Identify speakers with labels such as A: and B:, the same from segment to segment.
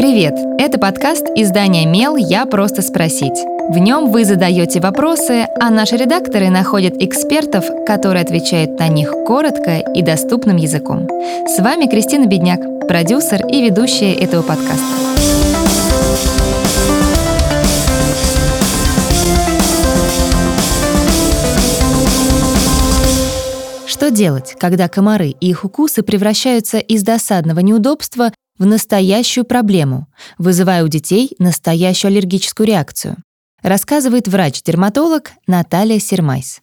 A: Привет! Это подкаст издания «Мел. Я просто спросить». В нем вы задаете вопросы, а наши редакторы находят экспертов, которые отвечают на них коротко и доступным языком. С вами Кристина Бедняк, продюсер и ведущая этого подкаста. Что делать, когда комары и их укусы превращаются из досадного неудобства в настоящую проблему, вызывая у детей настоящую аллергическую реакцию? Рассказывает врач-дерматолог Наталья Сермайс.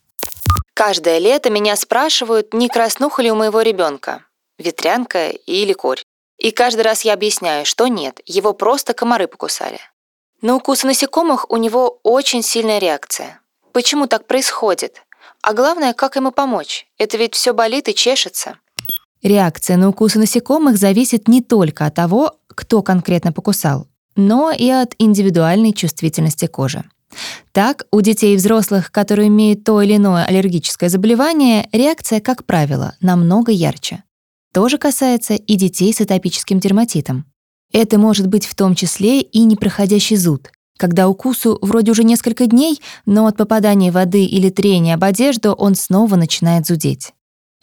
B: Каждое лето меня спрашивают, не краснуха ли у моего ребенка, ветрянка или корь. И каждый раз я объясняю, что нет, его просто комары покусали. На укусы насекомых у него очень сильная реакция. Почему так происходит? А главное, как ему помочь? Это ведь все болит и чешется.
A: Реакция на укусы насекомых зависит не только от того, кто конкретно покусал, но и от индивидуальной чувствительности кожи. Так, у детей и взрослых, которые имеют то или иное аллергическое заболевание, реакция, как правило, намного ярче. То же касается и детей с атопическим дерматитом. Это может быть в том числе и непроходящий зуд, когда укусу вроде уже несколько дней, но от попадания воды или трения об одежду он снова начинает зудеть.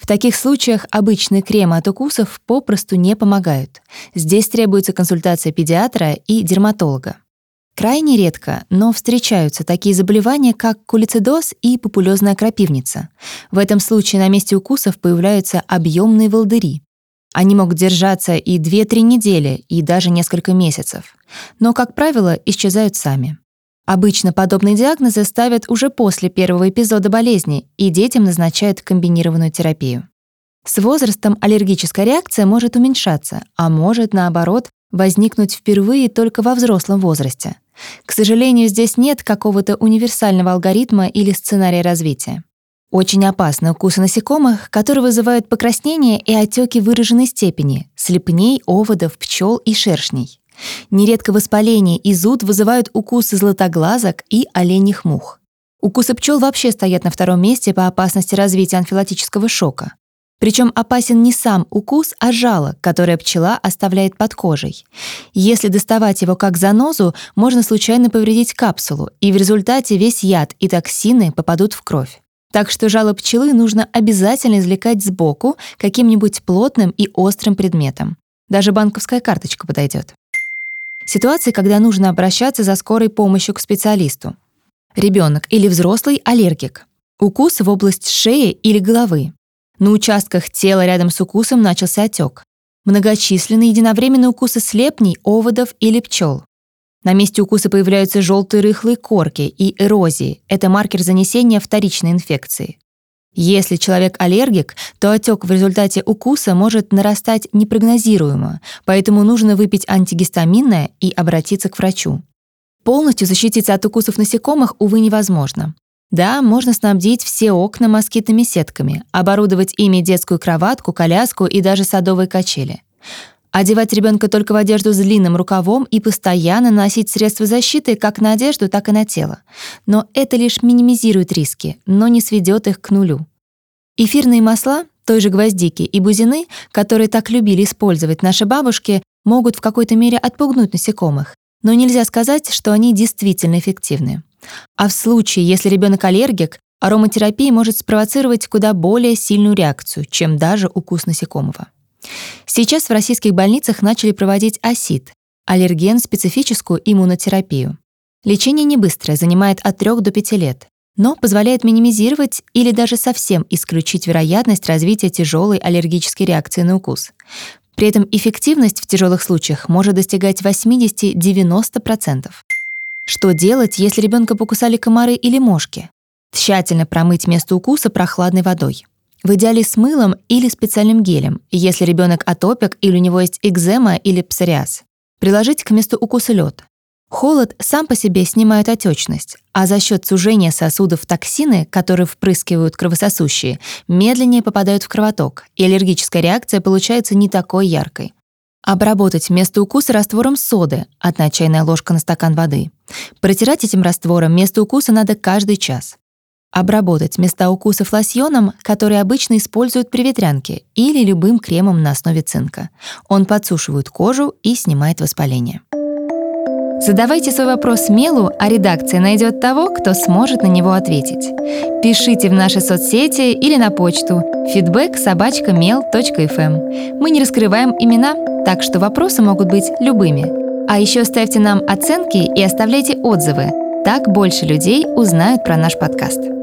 A: В таких случаях обычные кремы от укусов попросту не помогают. Здесь требуется консультация педиатра и дерматолога. Крайне редко, но встречаются такие заболевания, как кулицидоз и пупулезная крапивница. В этом случае на месте укусов появляются объемные волдыри. Они могут держаться и 2-3 недели, и даже несколько месяцев. Но, как правило, исчезают сами. Обычно подобные диагнозы ставят уже после первого эпизода болезни, и детям назначают комбинированную терапию. С возрастом аллергическая реакция может уменьшаться, а может, наоборот, возникнуть впервые только во взрослом возрасте. К сожалению, здесь нет какого-то универсального алгоритма или сценария развития. Очень опасны укусы насекомых, которые вызывают покраснение и отеки выраженной степени, слепней, оводов, пчел и шершней. Нередко воспаление и зуд вызывают укусы златоглазок и оленьих мух. Укусы пчел вообще стоят на втором месте по опасности развития анфилактического шока. Причем опасен не сам укус, а жало, которое пчела оставляет под кожей. Если доставать его как занозу, можно случайно повредить капсулу, и в результате весь яд и токсины попадут в кровь. Так что жало пчелы нужно обязательно извлекать сбоку каким-нибудь плотным и острым предметом. Даже банковская карточка подойдет. Ситуации, когда нужно обращаться за скорой помощью к специалисту. Ребенок или взрослый аллергик. Укус в область шеи или головы. На участках тела рядом с укусом начался отек. Многочисленные единовременные укусы слепней, оводов или пчел. На месте укуса появляются желтые рыхлые корки и эрозии. Это маркер занесения вторичной инфекции. Если человек аллергик, то отек в результате укуса может нарастать непрогнозируемо, поэтому нужно выпить антигистаминное и обратиться к врачу. Полностью защититься от укусов насекомых, увы, невозможно. Да, можно снабдить все окна москитными сетками, оборудовать ими детскую кроватку, коляску и даже садовые качели. Одевать ребенка только в одежду с длинным рукавом и постоянно носить средства защиты как на одежду, так и на тело. Но это лишь минимизирует риски, но не сведет их к нулю. Эфирные масла, той же гвоздики и бузины, которые так любили использовать наши бабушки, могут в какой-то мере отпугнуть насекомых, но нельзя сказать, что они действительно эффективны. А в случае, если ребенок аллергик, ароматерапия может спровоцировать куда более сильную реакцию, чем даже укус насекомого. Сейчас в российских больницах начали проводить АСИД – аллерген-специфическую иммунотерапию. Лечение не быстрое, занимает от 3 до 5 лет, но позволяет минимизировать или даже совсем исключить вероятность развития тяжелой аллергической реакции на укус. При этом эффективность в тяжелых случаях может достигать 80-90%. Что делать, если ребенка покусали комары или мошки? Тщательно промыть место укуса прохладной водой. В идеале с мылом или специальным гелем, если ребенок атопик или у него есть экзема или псориаз. Приложить к месту укуса лед. Холод сам по себе снимает отечность, а за счет сужения сосудов токсины, которые впрыскивают кровососущие, медленнее попадают в кровоток, и аллергическая реакция получается не такой яркой. Обработать место укуса раствором соды, одна чайная ложка на стакан воды. Протирать этим раствором место укуса надо каждый час. Обработать места укусов лосьоном, который обычно используют при ветрянке, или любым кремом на основе цинка. Он подсушивает кожу и снимает воспаление. Задавайте свой вопрос Мелу, а редакция найдет того, кто сможет на него ответить. Пишите в наши соцсети или на почту feedback mail.fm. Мы не раскрываем имена, так что вопросы могут быть любыми. А еще ставьте нам оценки и оставляйте отзывы. Так больше людей узнают про наш подкаст.